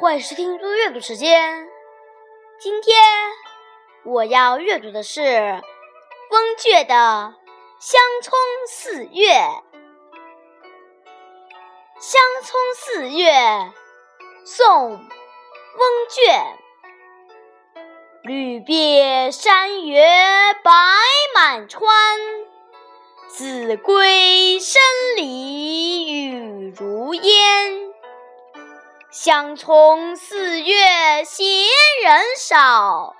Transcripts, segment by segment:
欢迎收听读阅读时间。今天我要阅读的是风卷的《香葱四月》。《香葱四月》宋·翁卷。绿遍山原白满川，子规声里雨如烟。乡村四月闲人少，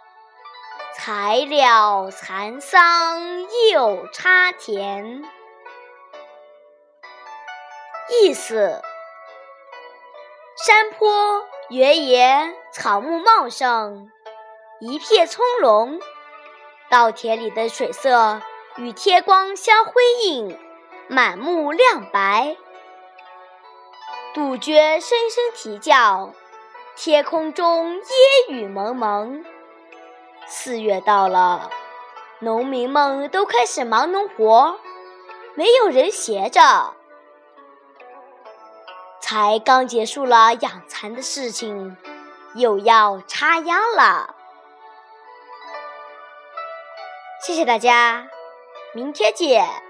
才了蚕桑又插田。意思：山坡、原野、草木茂盛。一片葱茏，稻田里的水色与天光相辉映，满目亮白。杜鹃声声啼叫，天空中烟雨蒙蒙。四月到了，农民们都开始忙农活，没有人闲着。才刚结束了养蚕的事情，又要插秧了。谢谢大家，明天见。